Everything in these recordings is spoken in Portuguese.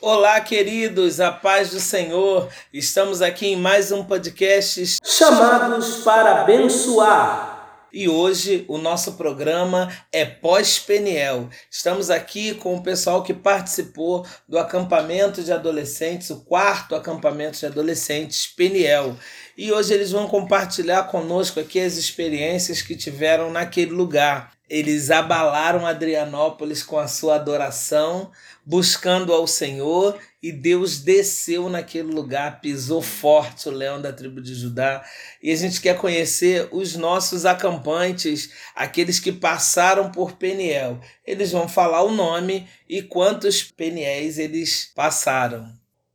Olá, queridos, a paz do Senhor. Estamos aqui em mais um podcast chamados para abençoar. E hoje o nosso programa é pós-Peniel. Estamos aqui com o pessoal que participou do acampamento de adolescentes, o quarto acampamento de adolescentes Peniel. E hoje eles vão compartilhar conosco aqui as experiências que tiveram naquele lugar. Eles abalaram Adrianópolis com a sua adoração, buscando ao Senhor, e Deus desceu naquele lugar, pisou forte o leão da tribo de Judá. E a gente quer conhecer os nossos acampantes, aqueles que passaram por Peniel. Eles vão falar o nome e quantos Peniéis eles passaram.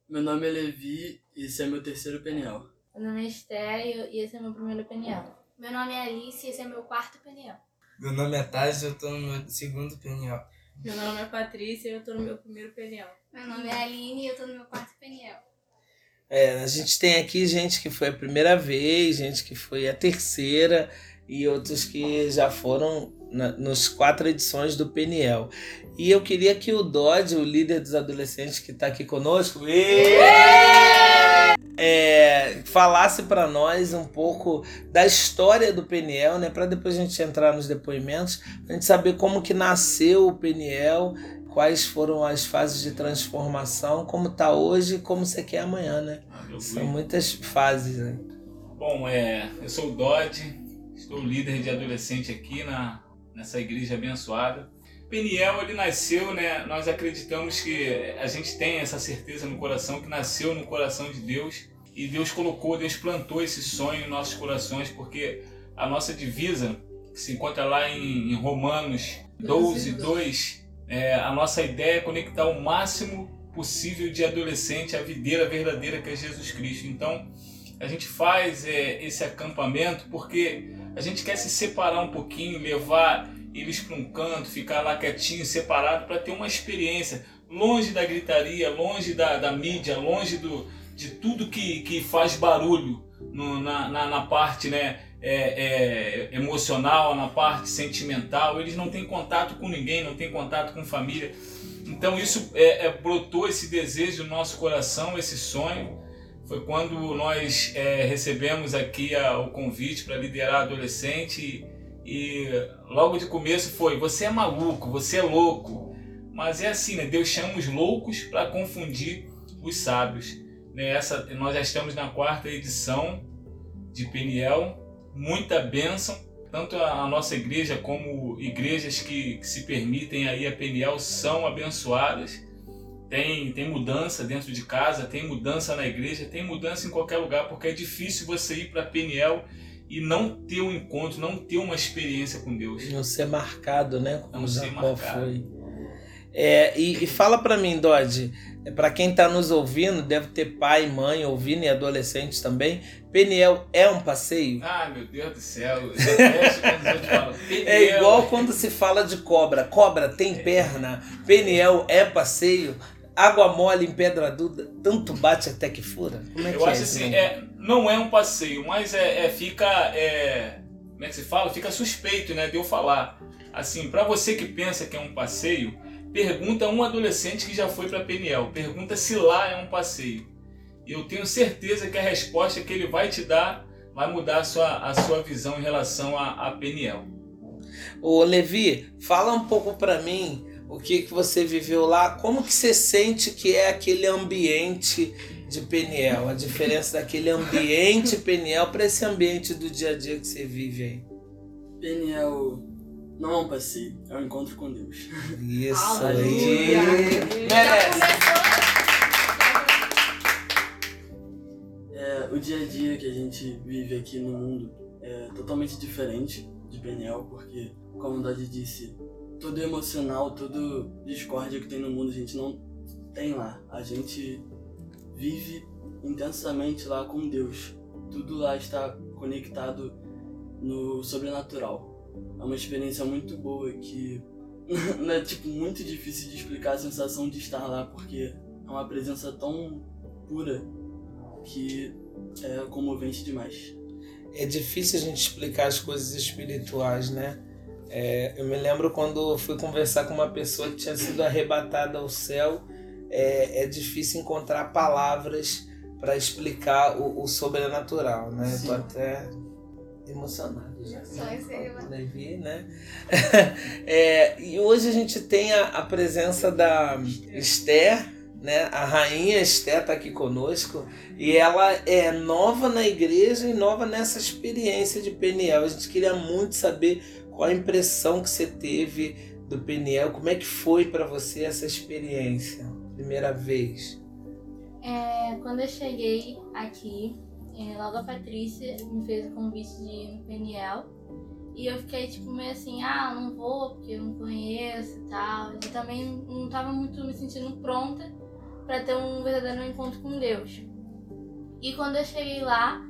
Meu nome é Levi e esse é meu terceiro Peniel. Meu nome é Esther e esse é meu primeiro Peniel. Meu nome é Alice e esse é meu quarto Peniel. Meu nome é Taz e eu tô no meu segundo peniel. Meu nome é Patrícia e eu tô no meu primeiro peniel. Meu nome é Aline e eu tô no meu quarto peniel. É, a gente tem aqui gente que foi a primeira vez, gente que foi a terceira e outros que já foram na, nos quatro edições do Peniel. E eu queria que o Dodge, o líder dos adolescentes que está aqui conosco, é, falasse para nós um pouco da história do Peniel, né? Para depois a gente entrar nos depoimentos, a gente saber como que nasceu o Peniel, quais foram as fases de transformação, como tá hoje e como você quer amanhã, né? Ah, São muitas fases, né? Bom, é, eu sou o Dodge, estou líder de adolescente aqui na, nessa igreja abençoada. Peniel, ele nasceu, né? Nós acreditamos que a gente tem essa certeza no coração que nasceu no coração de Deus e Deus colocou, Deus plantou esse sonho em nossos corações, porque a nossa divisa, que se encontra lá em, em Romanos 12, 2, é, a nossa ideia é conectar o máximo possível de adolescente à videira verdadeira que é Jesus Cristo. Então, a gente faz é, esse acampamento porque a gente quer se separar um pouquinho, levar eles para um canto, ficar lá quietinho, separado, para ter uma experiência longe da gritaria, longe da, da mídia, longe do, de tudo que, que faz barulho no, na, na, na, parte né, é, é, emocional, na parte sentimental. Eles não têm contato com ninguém, não têm contato com família. Então isso é, é brotou esse desejo no nosso coração, esse sonho. Foi quando nós é, recebemos aqui a, o convite para liderar adolescente e, logo de começo foi: você é maluco, você é louco. Mas é assim, né? Deus chama os loucos para confundir os sábios. Né? nós já estamos na quarta edição de Peniel, muita bênção. Tanto a, a nossa igreja como igrejas que, que, se permitem aí a Peniel são abençoadas. Tem, tem mudança dentro de casa, tem mudança na igreja, tem mudança em qualquer lugar, porque é difícil você ir para Peniel e não ter um encontro, não ter uma experiência com Deus. Não ser marcado, né? Como não ser marcado. foi. É, e, e fala para mim, Dodge, é, para quem está nos ouvindo, deve ter pai, mãe ouvindo e adolescentes também. Peniel é um passeio? Ah, meu Deus do céu. é igual quando se fala de cobra. Cobra tem é. perna. Peniel é passeio. Água mole em pedra dura, tanto bate até que fura? Como é Eu que acho é assim, é, não é um passeio, mas é, é fica. É, como é que se fala? Fica suspeito né, de eu falar. Assim, para você que pensa que é um passeio, pergunta a um adolescente que já foi para Peniel. Pergunta se lá é um passeio. E eu tenho certeza que a resposta que ele vai te dar vai mudar a sua, a sua visão em relação a, a Peniel. Ô Levi, fala um pouco para mim o que, que você viveu lá, como que você sente que é aquele ambiente de Peniel, a diferença daquele ambiente Peniel para esse ambiente do dia a dia que você vive aí. Peniel não é um passeio, é um encontro com Deus. Isso aí. Merece. É, o dia a dia que a gente vive aqui no mundo é totalmente diferente de Peniel, porque, como o Dodi disse, tudo emocional, tudo discórdia que tem no mundo, a gente não tem lá. A gente vive intensamente lá com Deus. Tudo lá está conectado no sobrenatural. É uma experiência muito boa que é tipo muito difícil de explicar a sensação de estar lá porque é uma presença tão pura que é comovente demais. É difícil a gente explicar as coisas espirituais, né? É, eu me lembro quando fui conversar com uma pessoa que tinha sido arrebatada ao céu. É, é difícil encontrar palavras para explicar o, o sobrenatural, né? Sim. Tô até emocionado já. Só esse aí, né? Levi, né? É, e hoje a gente tem a, a presença da Esther, né? A rainha Esther está aqui conosco e ela é nova na igreja e nova nessa experiência de Peniel. A gente queria muito saber qual a impressão que você teve do Peniel, como é que foi para você essa experiência, primeira vez. É, quando eu cheguei aqui, é, logo a Patrícia me fez o convite de ir no Peniel. E eu fiquei tipo meio assim, ah, não vou porque eu não conheço e tal. E também não tava muito me sentindo pronta para ter um verdadeiro encontro com Deus. E quando eu cheguei lá,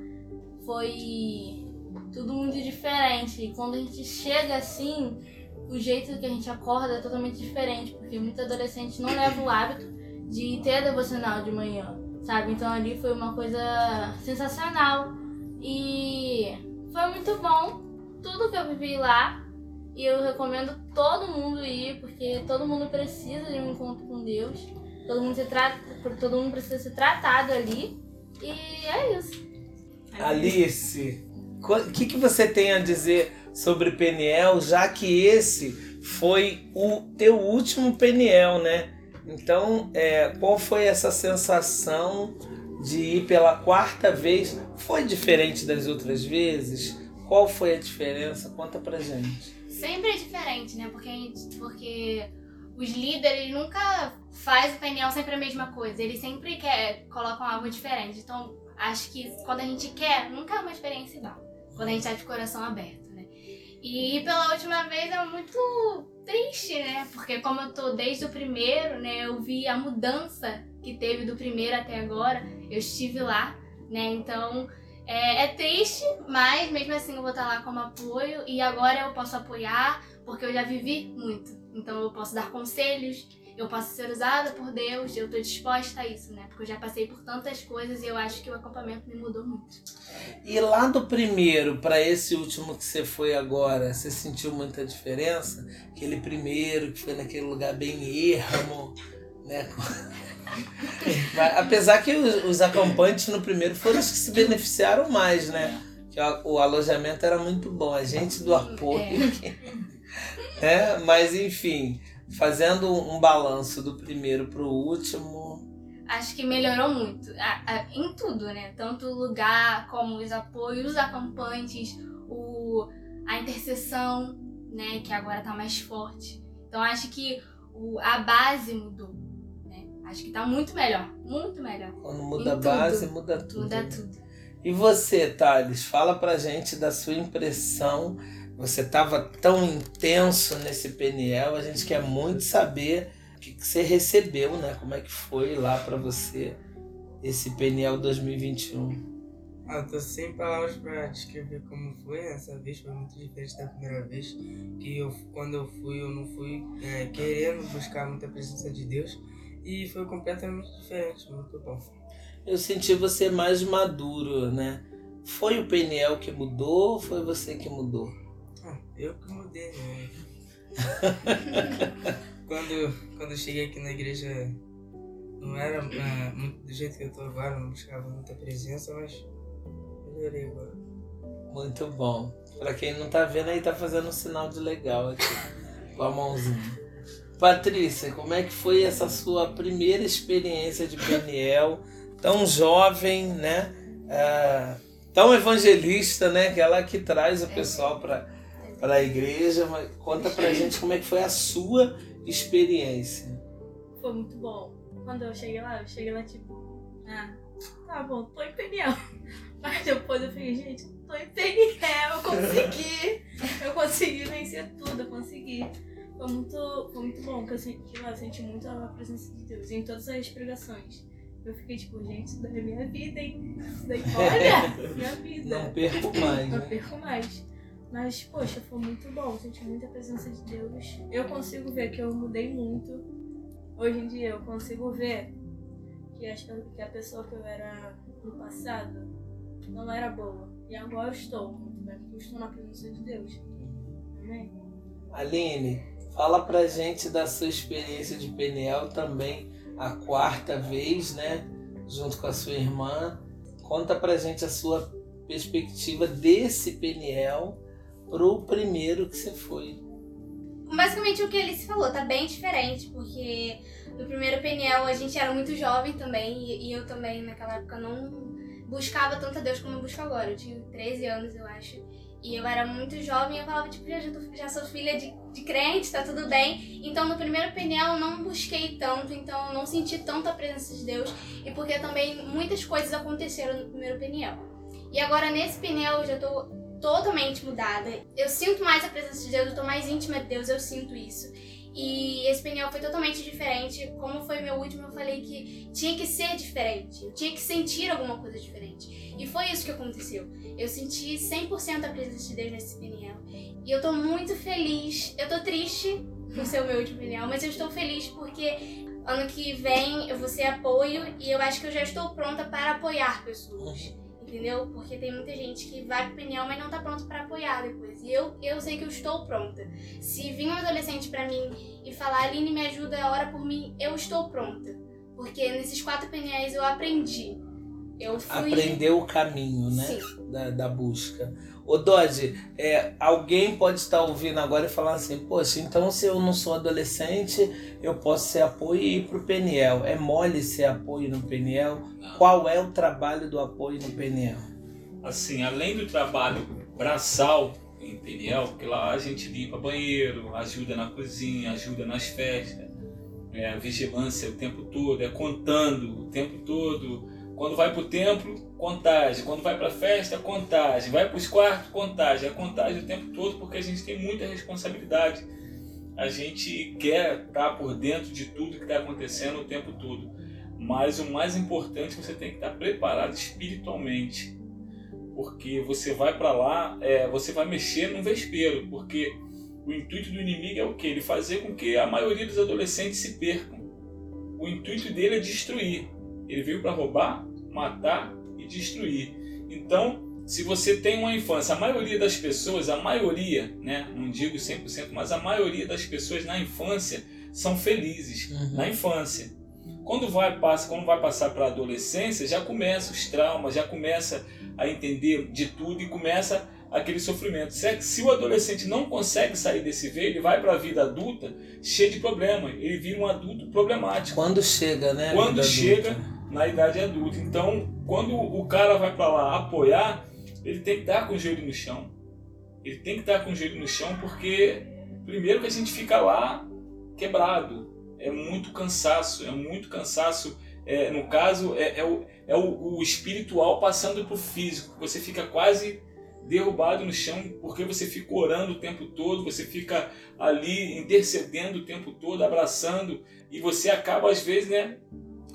foi tudo muito diferente. E quando a gente chega assim, o jeito que a gente acorda é totalmente diferente, porque muito adolescente não leva o hábito de ter a devocional de manhã, sabe? Então ali foi uma coisa sensacional e foi muito bom tudo que eu vivi lá e eu recomendo todo mundo ir porque todo mundo precisa de um encontro com Deus, todo mundo se trata, todo mundo precisa ser tratado ali e é isso. Alice, o que, que você tem a dizer sobre Peniel, já que esse foi o teu último Peniel, né? Então, é, qual foi essa sensação de ir pela quarta vez? Foi diferente das outras vezes? Qual foi a diferença? Conta pra gente. Sempre é diferente, né? Porque, porque os líderes nunca faz o pneu sempre a mesma coisa. Eles sempre quer, colocam algo diferente. Então, acho que quando a gente quer, nunca é uma experiência igual. Quando a gente tá de coração aberto, né? E pela última vez é muito triste, né? Porque como eu tô desde o primeiro, né? Eu vi a mudança que teve do primeiro até agora. Eu estive lá, né? Então é, é triste, mas mesmo assim eu vou estar lá como apoio. E agora eu posso apoiar, porque eu já vivi muito. Então eu posso dar conselhos, eu posso ser usada por Deus, eu tô disposta a isso, né? Porque eu já passei por tantas coisas e eu acho que o acampamento me mudou muito. E lá do primeiro para esse último que você foi agora, você sentiu muita diferença? Aquele primeiro que foi naquele lugar bem ermo, né? Apesar que os, os acampantes no primeiro foram os que se beneficiaram mais, né? Que o alojamento era muito bom, a gente do apoio. que- né? Mas enfim, fazendo um balanço do primeiro pro último, Acho que melhorou muito. a- a- em tudo, né? Tanto o lugar, como os apoios, os acampantes, o, a intercessão, né? Que agora tá mais forte. Então acho que o, a base mudou. Né? Acho que tá muito melhor. Muito melhor. quando muda a Em tudo. base, muda tudo. Muda né? tudo. E você, Thales, fala pra gente da sua impressão. Você estava tão intenso nesse PNL, a gente quer muito saber o que, que você recebeu, né? Como é que foi lá pra você esse PNL 2021? Ah, eu tô sem palavras pra descrever como foi essa vez, foi muito diferente da primeira vez. Que eu, quando eu fui, eu não fui é, querendo buscar muita presença de Deus. E foi completamente diferente, muito bom. Eu senti você mais maduro, né? Foi o PNL que mudou ou foi você que mudou? Eu que mudei, né? quando, quando eu cheguei aqui na igreja, não era muito do jeito que eu tô agora, não buscava muita presença, mas melhorei agora. Muito bom. Pra quem não tá vendo aí, tá fazendo um sinal de legal aqui com a mãozinha. Patrícia, como é que foi essa sua primeira experiência de PNL? Tão jovem, né? Ah, tão evangelista, né? Que ela que traz o pessoal para para a igreja. Mas conta pra gente como é que foi a sua experiência. Foi muito bom. Quando eu cheguei lá, eu cheguei lá tipo, ah, tá bom, tô em Peniel. Mas depois eu fiquei, gente, tô em Peniel, eu consegui. eu consegui vencer tudo, eu consegui. Foi muito, foi muito bom, que eu senti lá, eu senti muito a presença de Deus em todas as pregações. Eu fiquei tipo, gente, isso daí é minha vida, hein? Isso daí, olha, minha vida. Não perco mais, Não né? perco mais. Mas, poxa, foi muito bom. Senti muita presença de Deus. Eu consigo ver que eu mudei muito. Hoje em dia eu consigo ver que, acho que a pessoa que eu era no passado não era boa. E agora eu estou muito bem, porque eu estou na presença de Deus. Amém? Aline, fala pra gente da sua experiência de PNL também a quarta vez, né? Junto com a sua irmã. Conta pra gente a sua perspectiva desse Peniel pro primeiro que você foi. Basicamente o que ele se falou, tá bem diferente, porque no primeiro Peniel a gente era muito jovem também, e, eu também naquela época não buscava tanto a Deus como eu busco agora. Eu tinha 13 anos, eu acho. E eu era muito jovem eu falava, tipo, já, já sou filha de, de crente, tá tudo bem. Então no primeiro Peniel eu não busquei tanto, então eu não senti tanta presença de Deus. E porque também muitas coisas aconteceram no primeiro Peniel. E agora nesse Peniel eu já tô totalmente mudada. Eu sinto mais a presença de Deus, eu tô mais íntima de Deus, eu sinto isso. E esse pneu foi totalmente diferente. Como foi meu último, eu falei que tinha que ser diferente. Tinha que sentir alguma coisa diferente. E foi isso que aconteceu. Eu senti 100% a presença de Deus nesse pneu. E eu tô muito feliz. Eu tô triste por ser o meu último pneu, mas eu estou feliz porque ano que vem eu vou ser apoio e eu acho que eu já estou pronta para apoiar pessoas entendeu? Porque tem muita gente que vai pro pneu, mas não tá pronto para apoiar depois. E eu, eu sei que eu estou pronta. Se vir um adolescente para mim e falar, Aline, me ajuda, ora por mim, eu estou pronta. Porque nesses quatro pneus eu aprendi. Eu fui... Aprendeu o caminho, né? Sim. Da, da busca. Ô Dodge, é, alguém pode estar ouvindo agora e falar assim, poxa, então se eu não sou adolescente, eu posso ser apoio e ir pro Peniel. É mole ser apoio no Peniel? Não. Qual é o trabalho do apoio no Peniel? Assim, além do trabalho braçal em Peniel, porque lá a gente limpa banheiro, ajuda na cozinha, ajuda nas festas, é, vigilância o tempo todo, é contando o tempo todo. Quando vai para o templo, contagem. Quando vai para a festa, contagem. Vai para os quartos, contagem. É contagem o tempo todo porque a gente tem muita responsabilidade. A gente quer estar por dentro de tudo que está acontecendo o tempo todo. Mas o mais importante, você tem que estar preparado espiritualmente. Porque você vai para lá, é, você vai mexer no vespeiro. Porque o intuito do inimigo é o quê? Ele fazer com que a maioria dos adolescentes se percam. O intuito dele é destruir. Ele veio para roubar, matar e destruir. Então, se você tem uma infância, a maioria das pessoas, a maioria, né, não digo 100%, mas a maioria das pessoas na infância são felizes Uhum. na infância. Quando vai, passa, quando vai passar para a adolescência, já começa os traumas, já começa a entender de tudo e começa aquele sofrimento. Se, é se o adolescente não consegue sair desse veio, ele vai para a vida adulta cheio de problema. Ele vira um adulto problemático Quando chega, né? Quando chega- adulta? Na idade adulta. Então, quando o cara vai para lá apoiar, ele tem que estar com o joelho no chão. Ele tem que estar com o joelho no chão porque, primeiro, que a gente fica lá quebrado. É muito cansaço, é muito cansaço. É, no caso, é, é o, é o, o espiritual passando para o físico. Você fica quase derrubado no chão porque você fica orando o tempo todo, você fica ali intercedendo o tempo todo, abraçando, e você acaba, às vezes, né,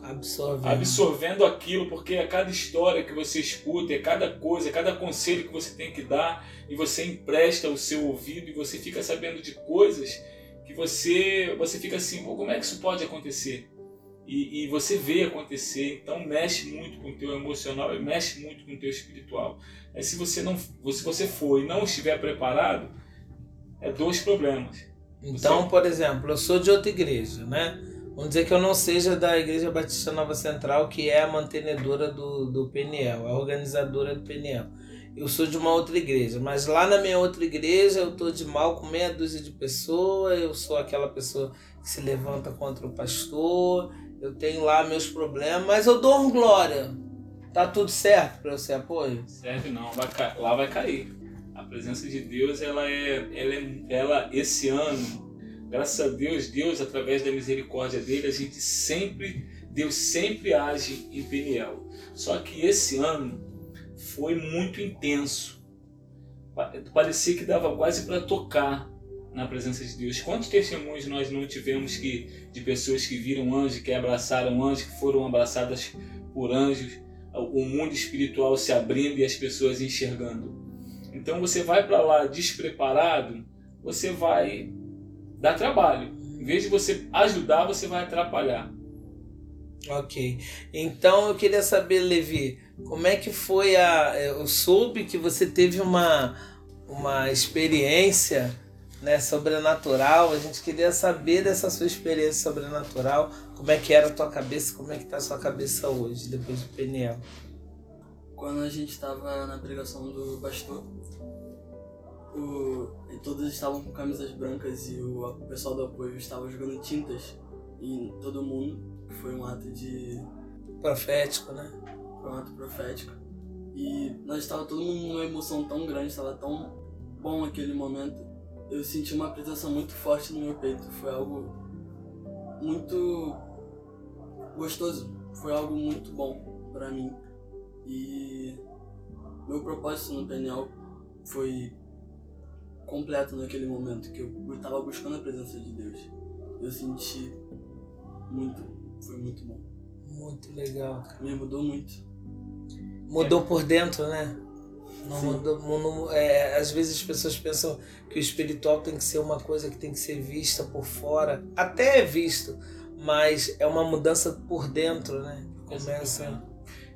Absorvendo. absorvendo aquilo, porque é cada história que você escuta, é cada coisa, é cada conselho que você tem que dar, e você empresta o seu ouvido e você fica sabendo de coisas que você você fica assim, Pô, como é que isso pode acontecer? E, e você vê acontecer, então mexe muito com o teu emocional e mexe muito com o teu espiritual. É, se você não, se você for e não estiver preparado, é dois problemas. Então, Você- por exemplo, eu sou de outra igreja, né? Vamos dizer que eu não seja da Igreja Batista Nova Central, que é a mantenedora do, do PNL, a organizadora do PNL. Eu sou de uma outra igreja, mas lá na minha outra igreja eu tô de mal com meia dúzia de pessoas, eu sou aquela pessoa que se levanta contra o pastor, eu tenho lá meus problemas, mas eu dou um glória. Tá tudo certo para ser apoio? Serve não, vai lá vai cair. A presença de Deus, ela é, ela é, ela esse ano, graças a Deus, Deus através da misericórdia dele, a gente sempre, Deus sempre age em Peniel. Só que esse ano foi muito intenso. Pa- Parecia que dava quase para tocar na presença de Deus. Quantos testemunhos nós não tivemos que de pessoas que viram anjos, que abraçaram anjos, que foram abraçadas por anjos? o mundo espiritual se abrindo e as pessoas enxergando. Então você vai para lá despreparado, você vai dar trabalho. Em vez de você ajudar, você vai atrapalhar. Ok. Então eu queria saber, Levi, como é que foi a. Eu soube que você teve uma, uma experiência né, sobrenatural. A gente queria saber dessa sua experiência sobrenatural, como é que era a tua cabeça, como é que tá a sua cabeça hoje, depois do Peniel. Quando a gente estava na pregação do pastor, o, e todos estavam com camisas brancas e o, o pessoal do apoio estava jogando tintas em todo mundo. Foi um ato de. Profético, né? Foi um ato profético. E nós estava todo mundo numa emoção tão grande, estava tão bom aquele momento. Eu senti uma presença muito forte no meu peito. Foi algo muito gostoso. Foi algo muito bom para mim. E meu propósito no PNL foi completo naquele momento, que eu estava buscando a presença de Deus. Eu senti muito, foi muito bom. Muito legal. Me mudou muito. Mudou por dentro, né? Não mudou, não- é, às vezes as pessoas pensam que o espiritual tem que ser uma coisa que tem que ser vista por fora. Até é visto, mas é uma mudança por dentro, né? Começa.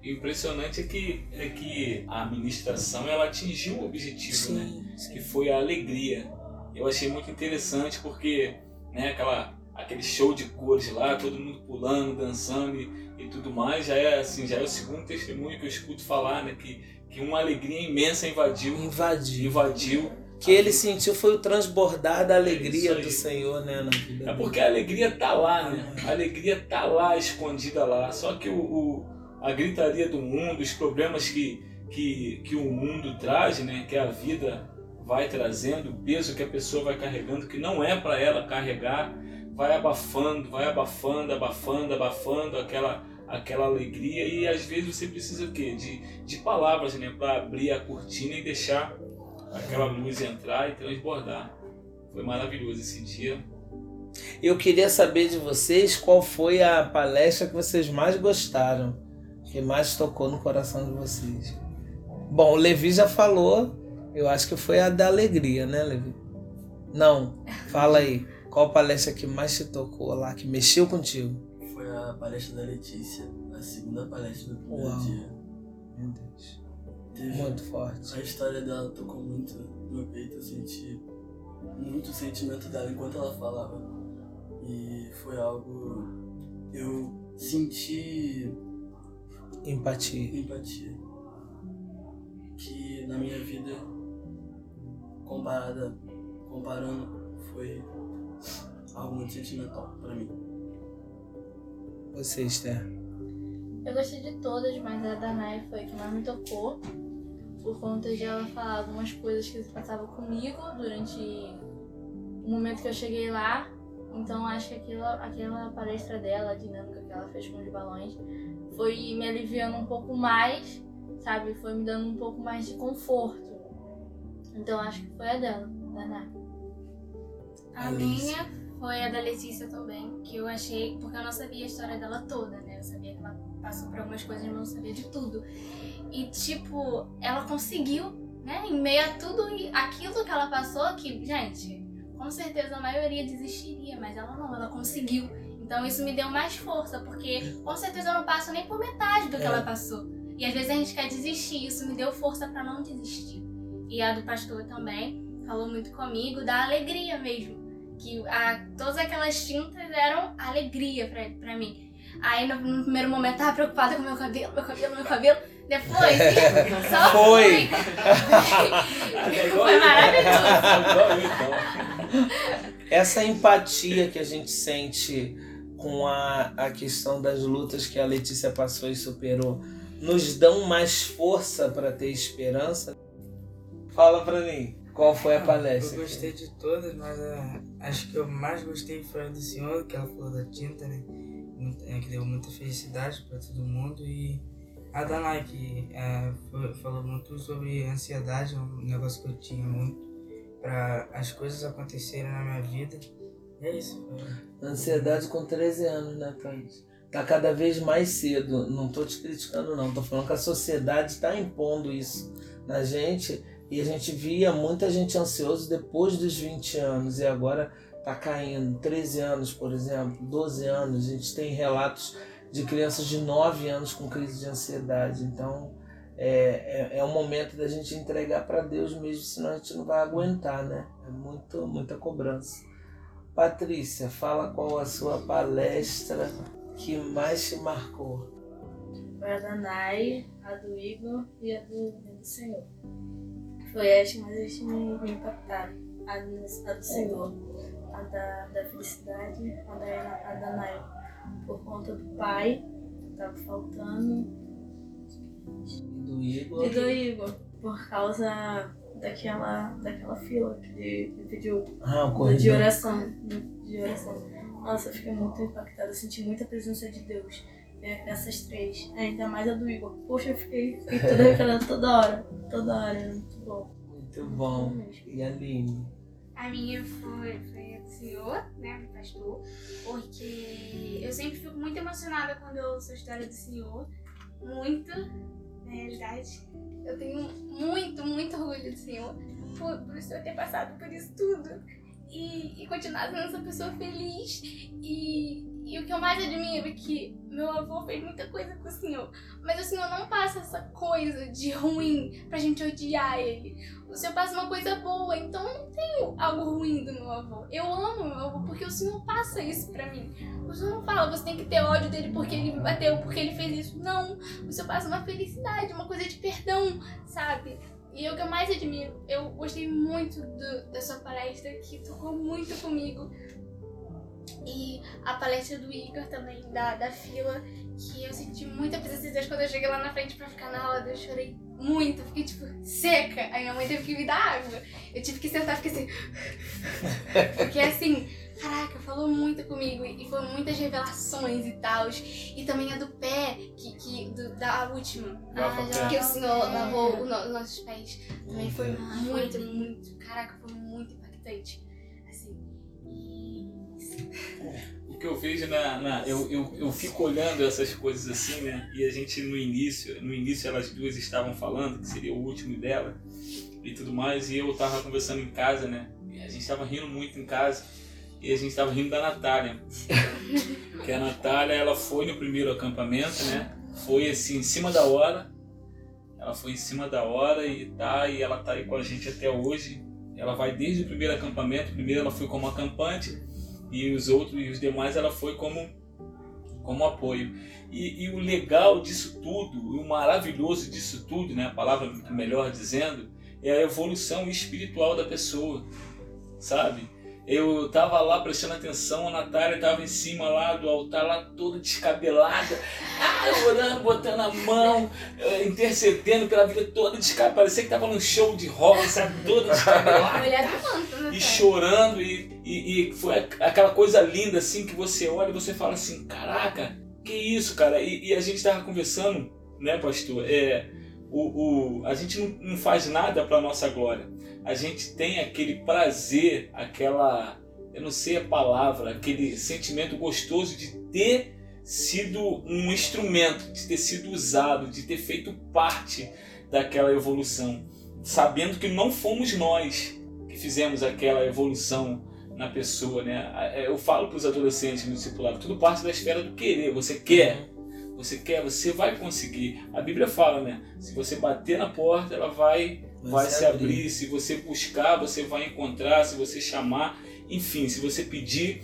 E o impressionante é que, é que a administração ela atingiu o objetivo, né? Sim, sim. que foi a alegria. Eu achei muito interessante porque né, aquela, aquele show de cores lá, todo mundo pulando, dançando e, e tudo mais, já é assim, já é o segundo testemunho que eu escuto falar, né, que, que uma alegria imensa invadiu, Invadiu. invadiu. que ele sentiu foi o transbordar da alegria É do Senhor, né, na vida É porque a alegria tá lá, né? A alegria tá lá, escondida lá. Só que o, o- a gritaria do mundo, os problemas que, que, que o mundo traz, né? Que a vida vai trazendo, o peso que a pessoa vai carregando, que não é para ela carregar, vai abafando, vai abafando, abafando, abafando aquela, aquela alegria. E às vezes você precisa o quê? De, de palavras, né? Para abrir a cortina e deixar aquela luz entrar e transbordar. Foi maravilhoso esse dia. Eu queria saber de vocês qual foi a palestra que vocês mais gostaram, que mais tocou no coração de vocês. Bom, o Levi já falou, eu acho que foi a da alegria, né, Levi? Não, fala aí, qual palestra que mais te tocou lá, que mexeu contigo? Foi a palestra da Letícia, a segunda palestra do primeiro Uau. dia. Meu Deus, Teve muito forte. A história dela tocou muito no meu peito, eu senti muito o sentimento dela enquanto ela falava. E foi algo. Eu senti Empatia. empatia. Que na minha vida, comparada, comparando, foi algo muito sentimental pra mim. Você, Esther. Eu gostei de todas, mas a da Nai foi a que mais me tocou. Por conta de ela falar algumas coisas que se passavam comigo durante o momento que eu cheguei lá. Então acho que aquilo, aquela palestra dela, a dinâmica que ela fez com os balões, foi me aliviando um pouco mais, sabe? Foi me dando um pouco mais de conforto. Então acho que foi a dela, da Nai. A minha foi a da Letícia também, que eu achei, porque eu não sabia a história dela toda, né? Eu sabia que ela passou por algumas coisas, mas eu não sabia de tudo. E, tipo, ela conseguiu, né? Em meio a tudo e- aquilo que ela passou, que, gente, com certeza a maioria desistiria, mas ela não, ela conseguiu. Então isso me deu mais força, porque com certeza eu não passo nem por metade do que É. ela passou. E às vezes a gente quer desistir, isso me deu força pra não desistir. E a do pastor também falou muito comigo da alegria mesmo. Que a, todas aquelas tintas eram alegria pra, pra mim. Aí no, no primeiro momento tava preocupada com meu cabelo, meu cabelo, meu cabelo. Depois, só Foi. Foi maravilhoso. Essa empatia que a gente sente com a, a questão das lutas que a Letícia passou e superou nos dão mais força para ter esperança? Fala pra mim, qual foi a palestra? Eu gostei de todas, mas é, acho que eu mais gostei foi a do senhor, que ela falou da tinta, né? É, que deu muita felicidade para todo mundo. E a da Nike é, foi- falou muito sobre ansiedade, um negócio que eu tinha muito, para as coisas acontecerem na minha vida. É isso. Ansiedade com 13 anos, né, Thaís? Tá cada vez mais cedo. Não tô te criticando, não. Tô falando que a sociedade está impondo isso na gente. E a gente via muita gente ansioso depois dos 20 anos. E agora tá caindo. 13 anos, por exemplo, 12 anos. A gente tem relatos de crianças de 9 anos com crise de ansiedade. Então, é, é, é um momento da gente entregar para Deus mesmo, senão a gente não vai aguentar, né? É muito, muita cobrança. Patrícia, fala qual a sua palestra que mais te marcou. Foi a da Nai, a do Igor e a do, do Senhor. Foi as que mais me, me impactaram. A, a do Senhor, a da, da felicidade, a da, a da Nai. Por conta do pai, que tava faltando, Do Igor. e do Igor, por causa daquela, daquela fila que ele, pediu Ah, o de oração. De oração. Nossa, eu fiquei muito impactada. Eu senti muita presença de Deus é, nessas três. Ainda mais a do Igor. Poxa, eu fiquei, fiquei toda arrepiada toda hora. Toda hora, muito bom. Muito bom. E a Aline? A minha foi, foi a do senhor, né, do pastor, porque eu sempre fico muito emocionada quando eu ouço a história do senhor. Muito, na realidade. Eu tenho muito, muito orgulho do senhor por, por o senhor ter passado por isso tudo e, e continuar sendo essa pessoa feliz. E, e o que eu mais admiro é que meu avô fez muita coisa com o senhor, mas o senhor não passa essa coisa de ruim pra gente odiar ele. O senhor passa uma coisa boa, então não tenho algo ruim do meu avô. Eu amo meu avô porque o senhor passa isso pra mim. O senhor não fala, você tem que ter ódio dele porque ele me bateu, porque ele fez isso. Não. O senhor passa uma felicidade, uma coisa de perdão, sabe? E é o que eu mais admiro. Eu gostei muito do- da sua palestra, que tocou muito comigo. E a palestra do Igor também, da, da fila, que eu senti muita presença de Deus quando eu cheguei lá na frente pra ficar na aula. Eu chorei muito, fiquei tipo seca. Aí minha mãe teve que me dar água. Eu tive que sentar fiquei assim. Porque assim, caraca, falou muito comigo e foi muitas revelações e tal. E também a do pé, que, que do- da última. Lava já pé. que o senhor lavou os nossos pés. Também foi Ah, muito, muito. Caraca, foi muito impactante. O que eu vejo na. na- eu, eu, eu fico olhando essas coisas assim, né? E a gente no início, no início elas duas estavam falando, que seria o último dela e tudo mais, e eu tava conversando em casa, né? E a gente tava rindo muito em casa. E a gente tava rindo da Natália. que a Natália, ela foi no primeiro acampamento, né? Foi assim, em cima da hora. Ela foi em cima da hora e tá, e ela tá aí com a gente até hoje. Ela vai desde o primeiro acampamento. Primeiro ela foi como acampante e os outros e os demais ela foi como como apoio. E, e o legal disso tudo o maravilhoso disso tudo né a palavra melhor dizendo é a evolução espiritual da pessoa sabe eu tava lá prestando atenção, a Natália tava em cima lá do altar, lá toda descabelada, ah, orando, botando a mão, eh, intercedendo pela vida toda descabelada, parecia que tava num show de rock, sabe, toda descabelada manto, né? e chorando e, e, e foi aquela coisa linda assim que você olha e você fala assim, caraca, que isso, cara? E, e a gente tava conversando, né, pastor? É, o, o, a gente não, não faz nada para nossa glória. A gente tem aquele prazer, aquela, eu não sei a palavra, aquele sentimento gostoso de ter sido um instrumento, de ter sido usado, de ter feito parte daquela evolução, sabendo que não fomos nós, que fizemos aquela evolução na pessoa, né? Eu falo para os adolescentes no discipulado, tudo parte da esfera do querer. Você quer, você quer, você vai conseguir. A Bíblia fala, né? Se você bater na porta, ela vai, vai, se abrir. Se você buscar, você vai encontrar. Se você chamar, enfim, se você pedir,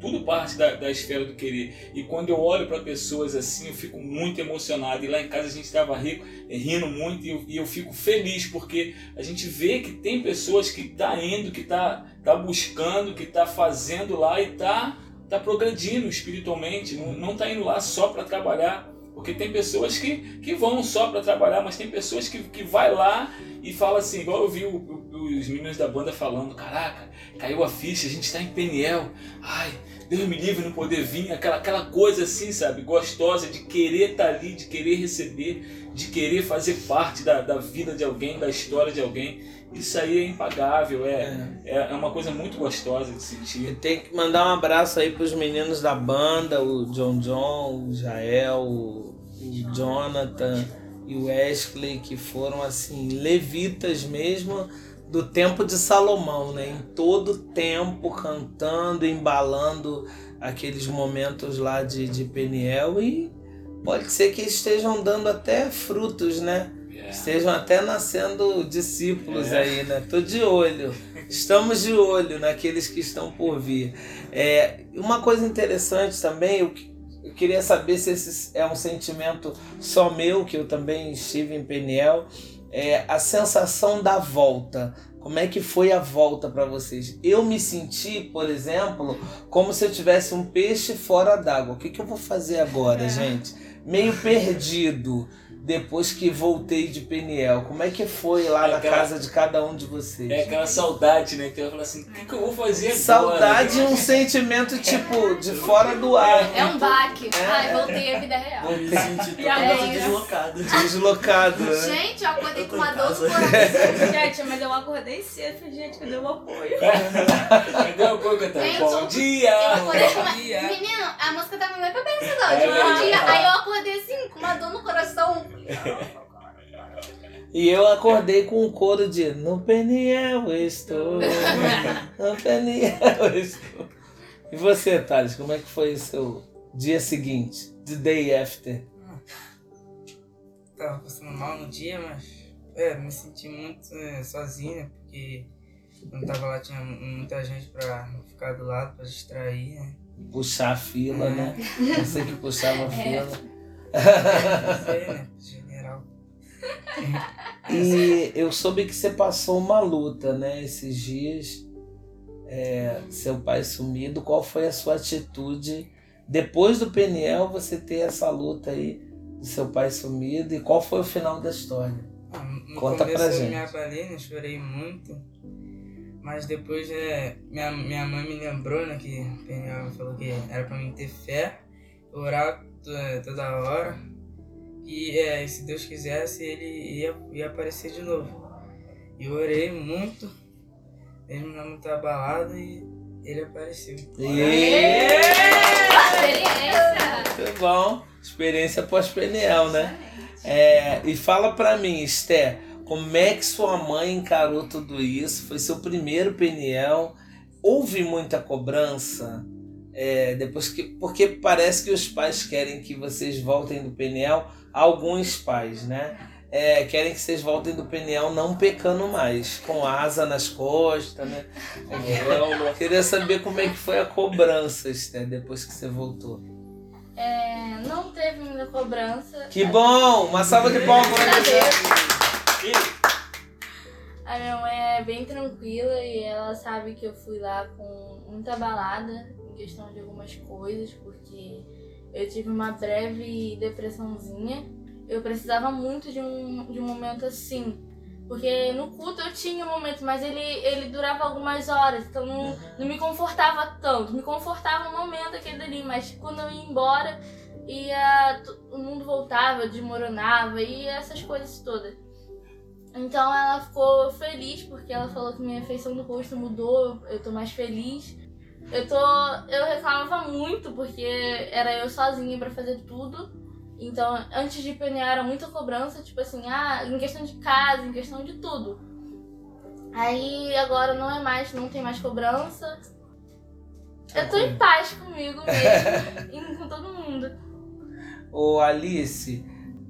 tudo parte da, da esfera do querer. E quando eu olho para pessoas assim, eu fico muito emocionado. E lá em casa a gente estava rindo muito e eu, e eu fico feliz porque a gente vê que tem pessoas que tá indo, que tá, tá buscando, que tá fazendo lá e tá, tá progredindo espiritualmente. Não, não tá indo lá só para trabalhar. Porque tem pessoas que, que vão só para trabalhar, mas tem pessoas que, que vai lá e fala assim, igual eu vi o, o, os meninos da banda falando, caraca, caiu a ficha, a gente está em Peniel. Ai, Deus me livre não poder vir, aquela, aquela coisa assim, sabe, gostosa de querer estar ali, de querer receber, de querer fazer parte da, da vida de alguém, da história de alguém. Isso aí é impagável, é, é. é uma coisa muito gostosa de sentir. Tem que mandar um abraço aí pros meninos da banda, o John John, o Jael, o, o Jonathan e o Wesley, que foram assim, levitas mesmo do tempo de Salomão, né? Em todo tempo cantando, embalando aqueles momentos lá de, de Peniel e pode ser que estejam dando até frutos, né? É. Estejam até nascendo discípulos É. aí, né? Tô de olho. Estamos de olho naqueles que estão por vir. É, uma coisa interessante também, eu, eu queria saber se esse é um sentimento só meu, que eu também estive em Peniel, é a sensação da volta. Como é que foi a volta para vocês? Eu me senti, por exemplo, como se eu tivesse um peixe fora d'água. O que, que eu vou fazer agora, É. gente? Meio perdido depois que voltei de Peniel. Como é que foi lá É na aquela- casa de cada um de vocês? É aquela saudade, né? Que eu falo assim, o que, que eu vou fazer agora? Saudade e um sentimento tipo de fora do ar. É um baque. É. Ai, voltei à vida real. Eu me senti E agora? totalmente deslocado. Deslocado, né? Gente, eu acordei Eu com uma dor no coração. Gente, mas eu acordei cedo, gente, cadê o apoio? Cadê o então? Gente, Bom eu- dia! Eu acordei com uma... Dia. Menino, a música tava na minha cabeça, não. É Tipo, bom dia. Aí eu acordei assim, com uma dor no coração. E eu acordei com um coro de No Peniel estou, no Peniel estou. E você, Thales, como é que foi o seu dia seguinte? The day after? Tava passando mal no dia, mas é, me senti muito é, sozinho, né? Porque quando tava lá tinha muita gente pra ficar do lado, pra distrair, né? Puxar a fila, né? Você que puxava a fila. Aí, né? General. E eu soube que você passou uma luta, né, esses dias. É, seu pai sumido. Qual foi a sua atitude depois do Peniel você ter essa luta aí do seu pai sumido? E qual foi o final da história? Ah, No Conta começo pra eu gente. me abalei, né? Chorei muito. Mas depois é, minha, minha mãe me lembrou, né? Que Peniel falou que era pra mim ter fé, orar to- toda hora. E é, se Deus quisesse, ele ia, ia aparecer de novo. E eu orei muito, mesmo não muito abalado, e ele apareceu. Experiência. Muito bom. Experiência pós-Peniel, né? É, e fala pra mim, Esté, como é que sua mãe encarou tudo isso? Foi seu primeiro Peniel? Houve muita cobrança? É, depois que, porque parece que os pais querem que vocês voltem do Peniel, alguns pais, né? É, querem que vocês voltem do Peniel não pecando mais, com asa nas costas, né? Eu queria saber como é que foi a cobrança, Esté, depois que você voltou. É, não teve muita cobrança. Que bom! Uma salva de palmas pra a minha mãe é bem tranquila e ela sabe que eu fui lá com muita balada em questão de algumas coisas, porque eu tive uma breve depressãozinha. Eu precisava muito de um, de um momento assim. Porque no culto eu tinha um momento, mas ele, ele durava algumas horas, então não, não me confortava tanto. Me confortava um momento aquele ali, mas quando eu ia embora, ia, o mundo voltava, desmoronava e essas coisas todas. Então ela ficou feliz porque ela falou que minha feição do rosto mudou, eu tô mais feliz. Eu tô. Eu reclamava muito porque era eu sozinha pra fazer tudo. Então, antes de penear era muita cobrança, tipo assim, ah, em questão de casa, em questão de tudo. Aí agora não é mais, não tem mais cobrança. Eu tô em paz comigo mesmo e com todo mundo. Ô Alice,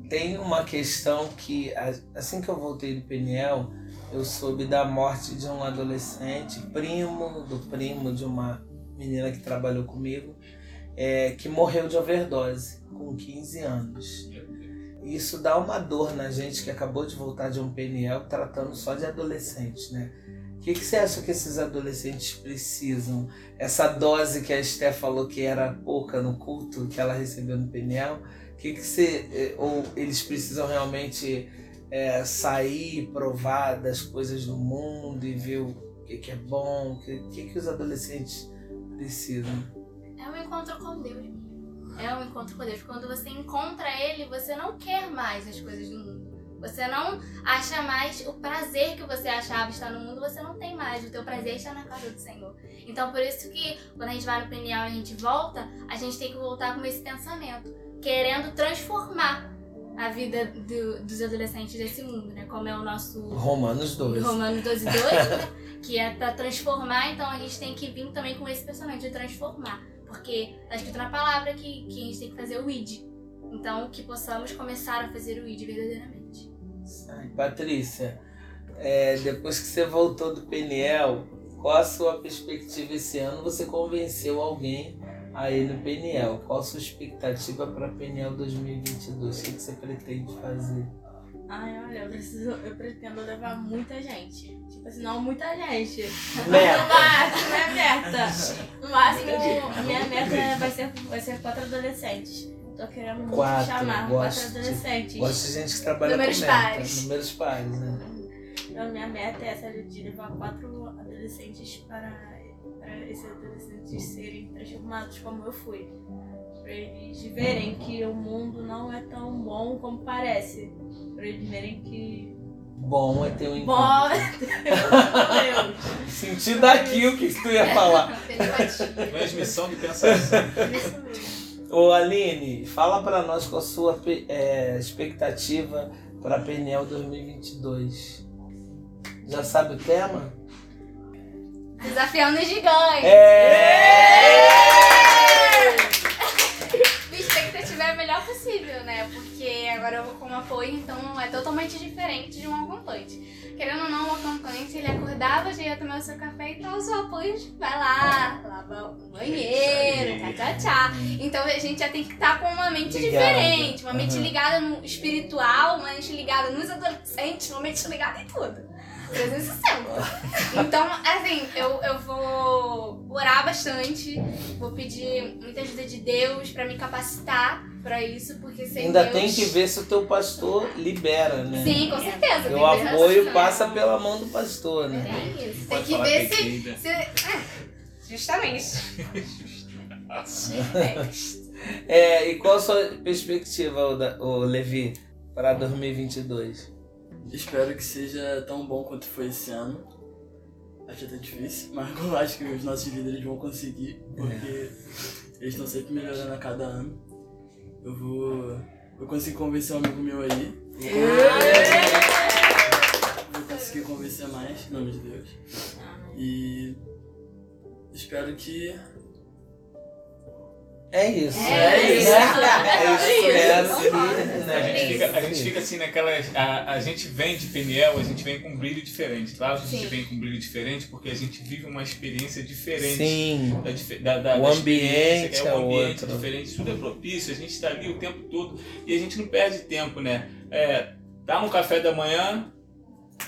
tem uma questão que assim que eu voltei do Peniel, eu soube da morte de um adolescente, primo do primo de uma menina que trabalhou comigo, é, que morreu de overdose com 15 anos. Isso dá uma dor na gente que acabou de voltar de um Peniel tratando só de adolescentes, né? O que, que você acha que esses adolescentes precisam? Essa dose que a Esté falou que era pouca no culto que ela recebeu no o que, que você. eh, Ou eles precisam realmente eh, sair, provar das coisas do mundo e ver o que, que é bom? O que, que, que os adolescentes precisam? É um encontro com Deus. É um encontro com Deus. Quando você encontra Ele, você não quer mais as coisas do mundo. Você não acha mais o prazer que você achava estar no mundo, você não tem mais. O teu prazer está na casa do Senhor. Então, por isso que quando a gente vai no Peniel e a gente volta, a gente tem que voltar com esse pensamento, querendo transformar a vida do- dos adolescentes desse mundo, né? Como é o nosso Romanos 2. Romanos 12, 2, né? que é pra transformar, então a gente tem que vir também com esse pensamento de transformar. Porque tá escrito na palavra que, que a gente tem que fazer o id. Então, que possamos começar a fazer o ID verdadeiramente. Ai, Patrícia, é, depois que você voltou do PNL, qual a sua perspectiva esse ano? Você convenceu alguém a ir no PNL. Qual a sua expectativa para PNL 2022? O que que você pretende fazer? Ai, olha, eu preciso, eu pretendo levar muita gente. Tipo assim, não muita gente. Meta. No máximo, é meta. No máximo, a minha meta vai ser, vai ser quatro adolescentes. Tô querendo muito Quatro, chamar gosto. quatro adolescentes. Gosto de gente que trabalha Números com meta. pares. Números pares, né? Então, minha meta é essa de levar quatro adolescentes para, para esses adolescentes serem transformados como eu fui. Para eles verem que o mundo não é tão bom como parece. Para eles verem que. Bom é ter um Bom! encontro. Deus! Senti daqui o que tu ia falar. Transmissão de pensamento. Ô Aline, fala pra nós qual a sua é, expectativa para PNL 2022. Já sabe o tema? Desafiando os gigantes. É! Minha expectativa é a melhor possível, né? Porque agora eu vou como apoio, então é totalmente diferente de um acompanhante. Querendo ou não, o acompanhante ele acordava, já ia tomar o seu café, então o seu apoio vai lá, lava o banheiro, tchá tchá tchá. Então a gente já tem que estar com uma mente Ligada. diferente, uma mente Aham. ligada no espiritual, uma mente ligada nos adolescentes, uma mente ligada em tudo. 360. Então, assim, eu, eu vou orar bastante, vou pedir muita ajuda de Deus pra me capacitar pra isso, porque sem Ainda Deus... tem que ver se o teu pastor libera, né? Sim, com certeza. O apoio se- passa pela mão do pastor, né? Tem isso. Tem que ver se... pequena. se... é, Justamente. É, e qual a sua perspectiva, ô, Levi, para 2022? Espero que seja tão bom quanto foi esse ano. Acho até difícil, mas eu acho que os nossos líderes vão conseguir, porque eles estão sempre melhorando a cada ano. Eu vou. Eu consegui convencer um amigo meu aí. Vou conseguir convencer mais, em nome de Deus. E espero que. É isso. É isso. né? É isso. É isso. que, A né? gente, fica, a gente fica assim naquela. A, a gente vem de PNL, a gente vem com um brilho diferente. Claro que a gente Sim. vem com um brilho diferente porque a gente vive uma experiência diferente. Sim. Da, da, da, O da ambiente é o ambiente outro. diferente, tudo é propício, a gente está ali o tempo todo e a gente não perde tempo, né? É, tá no café da manhã,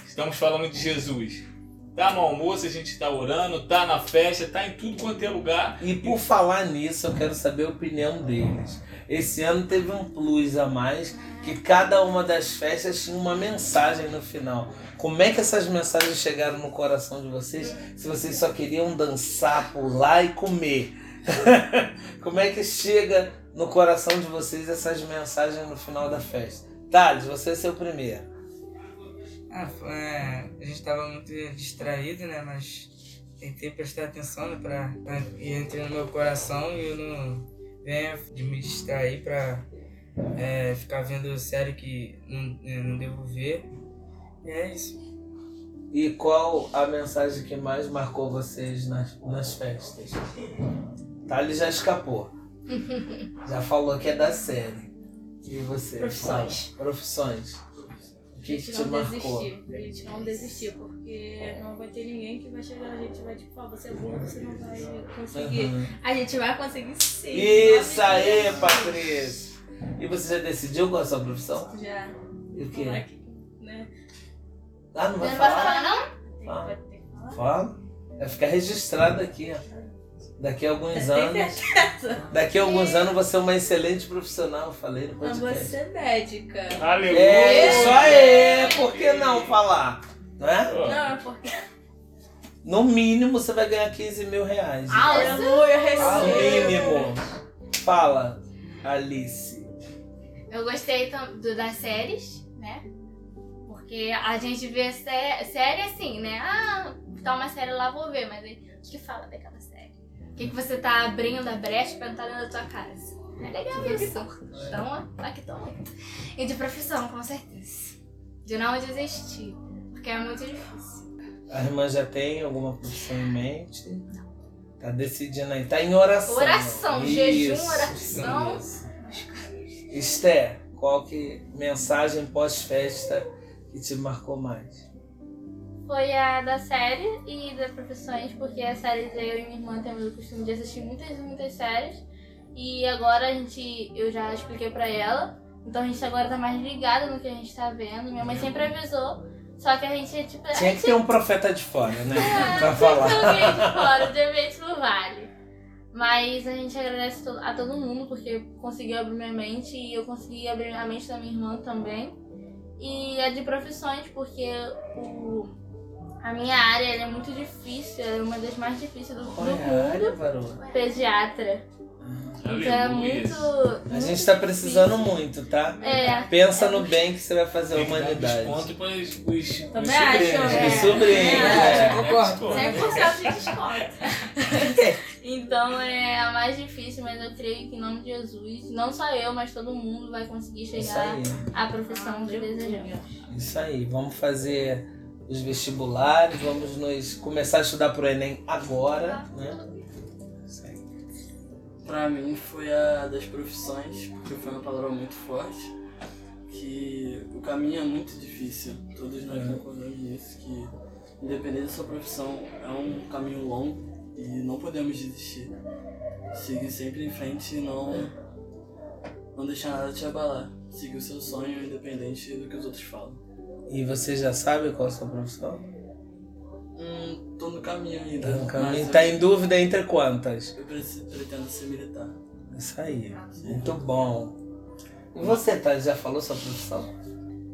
estamos falando de Jesus. Tá no almoço, a gente está orando, tá na festa, tá em tudo quanto é lugar. E por falar nisso, eu quero saber a opinião deles. Esse ano teve um plus a mais, que cada uma das festas tinha uma mensagem no final. Como é que essas mensagens chegaram no coração de vocês? Se vocês só queriam dançar, pular e comer. Como é que chega no coração de vocês essas mensagens no final da festa? Thales, você é seu primeiro. Ah, foi- é, a gente tava muito distraído, né? Mas tentei prestar atenção, né? Pra, pra e entrei no meu coração e eu não venho de me distrair pra é, ficar vendo série que não, eu não devo ver. E é isso. E qual a mensagem que mais marcou vocês nas, nas festas? Thales já escapou. já falou que é da série. E você? Profissões. Fala. Profissões. Que, que gente te não marcou? pra gente não desistir, porque não vai ter ninguém que vai chegar, a gente vai tipo, falar, você é burro, você não vai conseguir. Uhum. A gente vai conseguir sim. Isso aí. Patrícia! E você já decidiu qual é a sua profissão? Já. E o quê? Falar que, né? Ah, não vai Não falar? falar, não? Ah. vai ter que falar. Fala. Vai ficar registrado aqui, ó. Daqui a alguns Tem anos. certeza. Daqui a alguns anos você é uma excelente profissional, eu falei no podcast. você é médica. Aleluia! É, isso aí! Por que não falar? Não é? Não, é porque. No mínimo você vai ganhar 15 mil reais. Ah, Aleluia, Ao recebo. mínimo. Fala, Alice. Eu gostei do- das séries, né? Porque a gente vê sé- série assim, né? Ah, tá uma série lá, vou ver, mas aí, o que fala daquela série? O que, que você tá abrindo a brecha pra entrar dentro da tua casa? É legal isso. Então, ó, aqui tô. E de profissão, com certeza. De não desistir. Porque é muito difícil. A irmã já tem alguma profissão em mente? Tá decidindo aí. Tá em oração. Oração, jejum, oração. isso. Esté, qual que mensagem pós-festa que te marcou mais? Foi a da série e da profissões, porque as séries eu e minha irmã temos o costume de assistir muitas, muitas séries. E agora a gente, eu já expliquei pra ela, então a gente agora tá mais ligada no que a gente tá vendo. Minha mãe sempre avisou, só que a gente, tipo. a Tinha que gente ter um profeta de fora, né? É, pra falar. que alguém de fora, de repente não vale. Mas a gente agradece a todo mundo porque conseguiu abrir minha mente e eu consegui abrir a mente da minha irmã também. E a de profissões, porque o, a minha área ela é muito difícil, é uma das mais difíceis do, do é área, mundo. varoa? Pediatra. Então é muito. A gente tá precisando muito, tá? É. Pensa no bem que você vai fazer a humanidade. desconto pros, pros, pros Também acho, sobrinhos. é. Os sobrinhos, É, é. concordo. 100% de desconto. Então é a mais difícil, mas eu creio que em nome de Jesus, não só eu, mas todo mundo vai conseguir chegar à profissão que desejamos. Isso aí, vamos fazer os vestibulares, vamos nos começar a estudar pro Enem agora, né? Pra mim foi a das profissões, porque foi uma palavra muito forte, que o caminho é muito difícil. Todos nós concordamos nisso, que independente da sua profissão, é um caminho longo e não podemos desistir. Seguir sempre em frente e não, não deixar nada te abalar. Seguir o seu sonho independente do que os outros falam. E você já sabe qual é a sua profissão? Hum, tô no caminho ainda. Tá no caminho. Tá eu- em dúvida entre quantas? Eu preciso- pretendo ser militar. Isso aí, muito bom. E você, Thales, já falou sua profissão?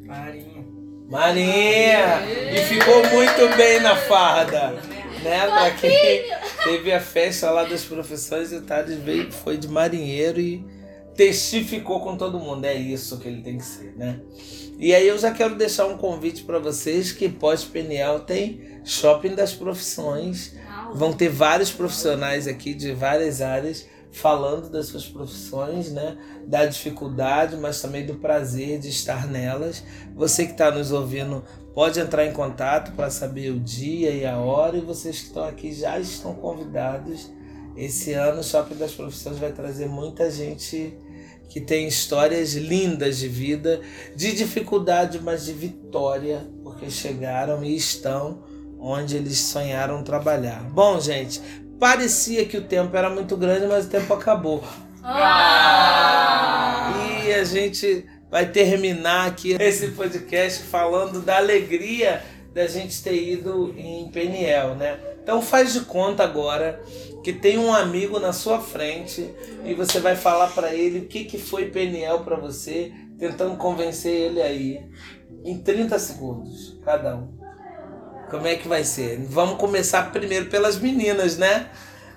Marinha. Marinha! E ficou muito bem na farda. Né? Pra quem teve a festa lá das profissões, o Thales veio, foi de marinheiro e testificou com todo mundo. É isso que ele tem que ser, né? E aí eu já quero deixar um convite para vocês que pós-Peniel tem Shopping das Profissões. Vão ter vários profissionais aqui de várias áreas falando das suas profissões, né? Da dificuldade, mas também do prazer de estar nelas. Você que está nos ouvindo pode entrar em contato para saber o dia e a hora. E vocês que estão aqui já estão convidados. Esse ano o Shopping das Profissões vai trazer muita gente que tem histórias lindas de vida, de dificuldade, mas de vitória, porque chegaram e estão onde eles sonharam trabalhar. Bom, gente, parecia que o tempo era muito grande, mas o tempo acabou. E a gente vai terminar aqui esse podcast falando da alegria da gente ter ido em Peniel, né? Então faz de conta agora que tem um amigo na sua frente e você vai falar para ele o que, que foi Peniel para você, tentando convencer ele aí em 30 segundos, cada um. Como é que vai ser? Vamos começar primeiro pelas meninas, né?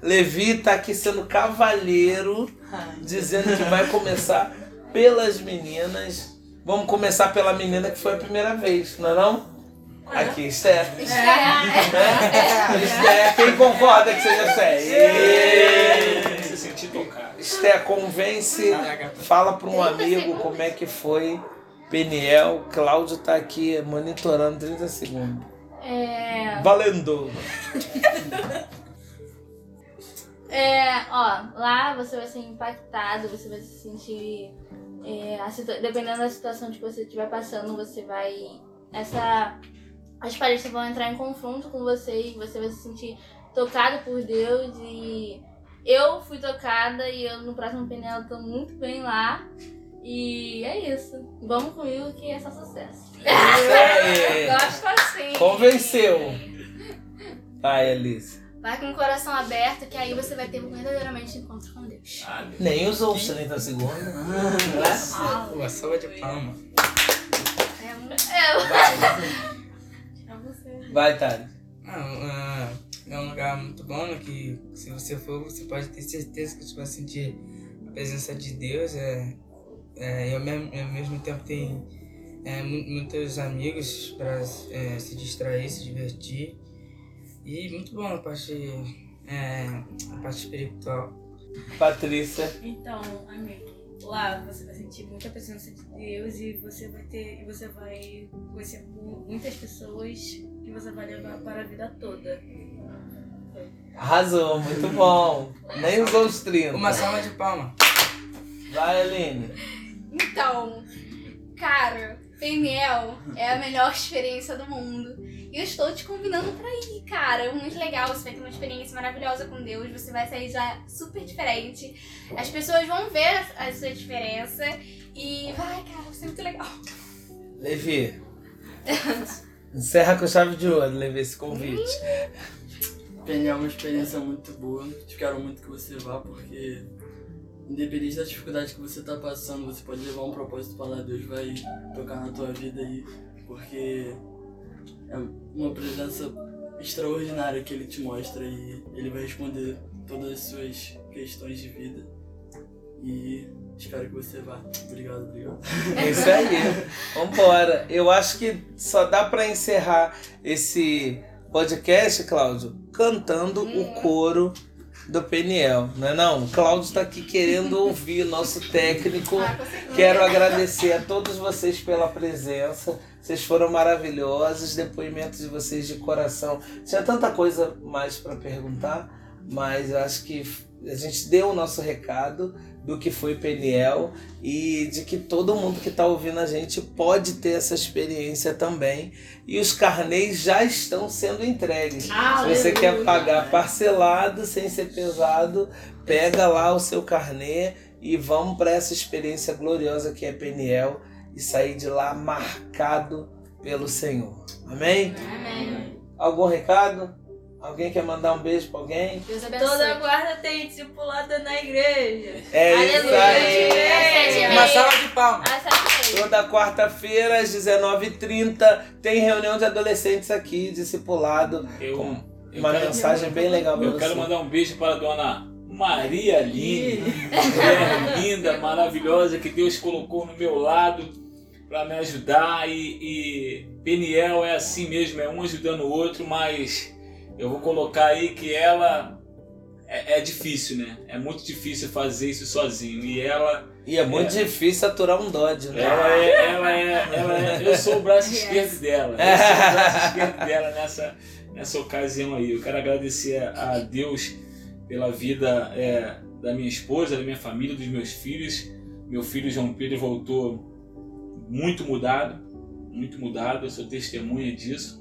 Levi tá aqui sendo cavalheiro, dizendo que vai começar pelas meninas. Vamos começar pela menina que foi a primeira vez, não é não? Aqui, Esther. Esther, quem concorda que seja Esther? Se sentir tocado. Esther, convence, fala para um amigo como é que foi Peniel. Cláudio tá aqui monitorando 30 segundos. É, Valendo! é, ó, lá você vai ser impactado, você vai se sentir. é, a situa- dependendo da situação que você estiver passando, você vai. Essa. As paredes vão entrar em confronto com você e você vai se sentir tocado por Deus. E eu fui tocada e eu no próximo painel tô muito bem lá. E é isso. Vamos comigo que é só sucesso. Gosto assim. Convenceu! Vai, Alice. Vai com o coração aberto, que aí você vai ter verdadeiramente encontro com Deus. Nem usou os 30 segundos. Uma salva de palma. É muito... Você. Vai, Thales. Não, ah, é um lugar muito bom, né, que se você for, você pode ter certeza que você vai sentir a presença de Deus. É, é, e ao, mesmo, ao mesmo tempo tem é, mu- muitos amigos para se distrair, se divertir. E muito bom a parte, é, a parte espiritual. Patrícia. Então, amigo, lá você vai sentir muita presença de Deus e você vai ter e você vai conhecer mu- muitas pessoas que você vai levar para a vida toda. Arrasou, muito bom. Nem usou os 30. Uma salva de palma. Vai, Aline. Então, cara, Peniel é a melhor experiência do mundo. E eu estou te convidando pra ir, cara. É muito legal. Você vai ter uma experiência maravilhosa com Deus. Você vai sair já super diferente. As pessoas vão ver a sua diferença. E vai, cara, vai ser muito legal. Levi, encerra com chave de ouro, Levi, esse convite. Peniel é uma experiência muito boa. Espero muito que você vá, porque independente da dificuldade que você tá passando, você pode levar um propósito para lá, Deus vai tocar na tua vida aí, porque é uma presença extraordinária que ele te mostra e ele vai responder todas as suas questões de vida. E espero que você vá. Obrigado, obrigado. É isso aí. Vambora. Eu acho que só dá pra encerrar esse podcast, Cláudio, cantando o coro do Peniel, não é não? O Cláudio tá aqui querendo ouvir nosso técnico. Ah. Quero agradecer a todos vocês pela presença. Vocês foram maravilhosos, depoimentos de vocês de coração. Tinha tanta coisa mais para perguntar, mas eu acho que a gente deu o nosso recado do que foi Peniel e de que todo mundo que está ouvindo a gente pode ter essa experiência também. E os carnês já estão sendo entregues. Se você quer pagar parcelado, sem ser pesado, pega lá o seu carnê e vamos para essa experiência gloriosa que é Peniel e sair de lá marcado pelo Senhor. Amém? Amém. Algum recado? Alguém quer mandar um beijo para alguém? Deus abençoe. Toda guarda tem discipulada na igreja. É isso Aleluia. aí. Às sete e Uma salva de palmas. Toda quarta-feira, às 19h30, tem reunião de adolescentes aqui, discipulado, Eu, com eu uma quero- mensagem bem legal pra Eu você. quero mandar um beijo para a dona Maria Aline, mulher linda, maravilhosa, que Deus colocou no meu lado para me ajudar. E, e Peniel é assim mesmo, é um ajudando o outro, mas eu vou colocar aí que ela é, é difícil, né? É muito difícil fazer isso sozinho. E ela, E é muito É. difícil aturar um Dodge, né? ela é, ela é, ela é, eu sou o braço esquerdo dela. Eu sou o braço esquerdo dela nessa, nessa ocasião aí. Eu quero agradecer a a Deus pela vida é, da minha esposa, da minha família, dos meus filhos. Meu filho João Pedro voltou muito mudado, muito mudado, eu sou testemunha disso.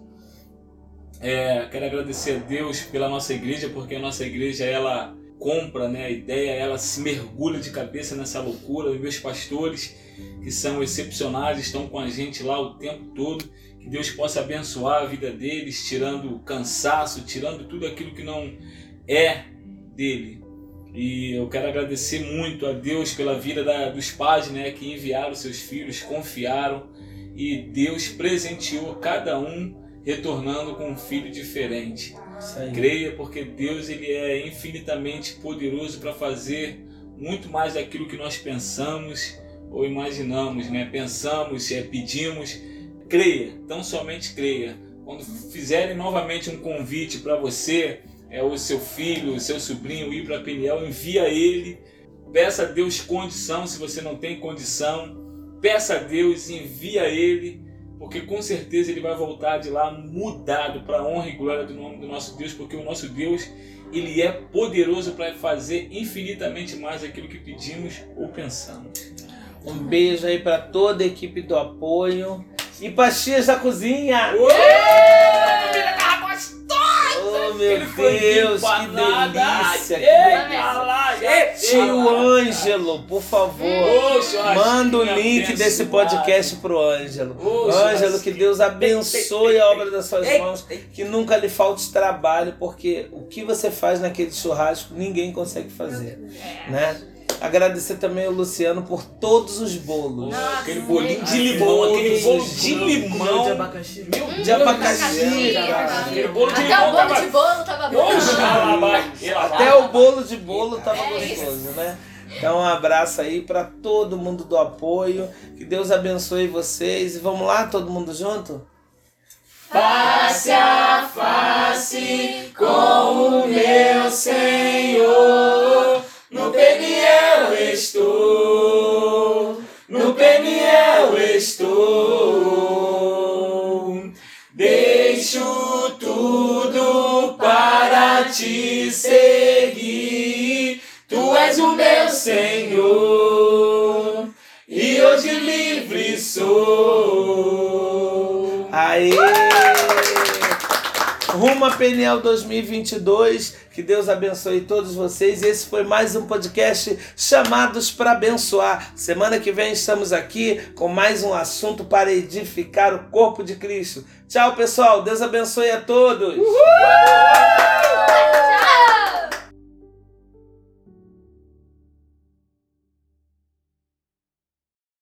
É, quero agradecer a Deus pela nossa igreja, porque a nossa igreja ela compra né, a ideia, ela se mergulha de cabeça nessa loucura. Os meus pastores, que são excepcionais, estão com a gente lá o tempo todo. Que Deus possa abençoar a vida deles, tirando o cansaço, tirando tudo aquilo que não é dele. E eu quero agradecer muito a Deus pela vida da- dos pais né, que enviaram seus filhos, confiaram e Deus presenteou cada um retornando com um filho diferente. Creia porque Deus ele é infinitamente poderoso para fazer muito mais daquilo que nós pensamos ou imaginamos, né? Pensamos, é, pedimos. Creia, tão somente creia. Quando fizerem novamente um convite para você, é o seu filho, o seu sobrinho ir para Peniel, envia ele. Peça a Deus condição, se você não tem condição. Peça a Deus, envia ele, porque com certeza ele vai voltar de lá mudado para a honra e glória do nome do nosso Deus, porque o nosso Deus, ele é poderoso para fazer infinitamente mais aquilo que pedimos ou pensamos. Um beijo aí pra toda a equipe do apoio. E pra Chias da Cozinha! Oh meu Deus, que delícia! que Tio Ângelo, por favor, manda o link desse podcast pro Ângelo. Ângelo, que Deus abençoe a obra das suas mãos, que nunca lhe falte trabalho, porque o que você faz naquele churrasco ninguém consegue fazer, né? Agradecer também ao Luciano por todos os bolos. Aquele bolinho de limão, aquele bolo de limão. de abacaxi. Meu De abacaxi. Aquele bolo de Até limão o bolo tava- de bolo tava bom. Até o bolo de bolo tava É isso. gostoso, né? Então um abraço aí pra todo mundo do apoio. Que Deus abençoe vocês. E vamos lá, todo mundo junto? Face a face com o meu Senhor. No Peniel estou, no Peniel estou. Deixo tudo para te seguir. Tu és o meu Senhor. E hoje livre sou. Aê! Rumo a Peniel 2022. Que Deus abençoe todos vocês. Esse foi mais um podcast Chamados para Abençoar. Semana que vem estamos aqui com mais um assunto para edificar o corpo de Cristo. Tchau, pessoal. Deus abençoe a todos. Uhul!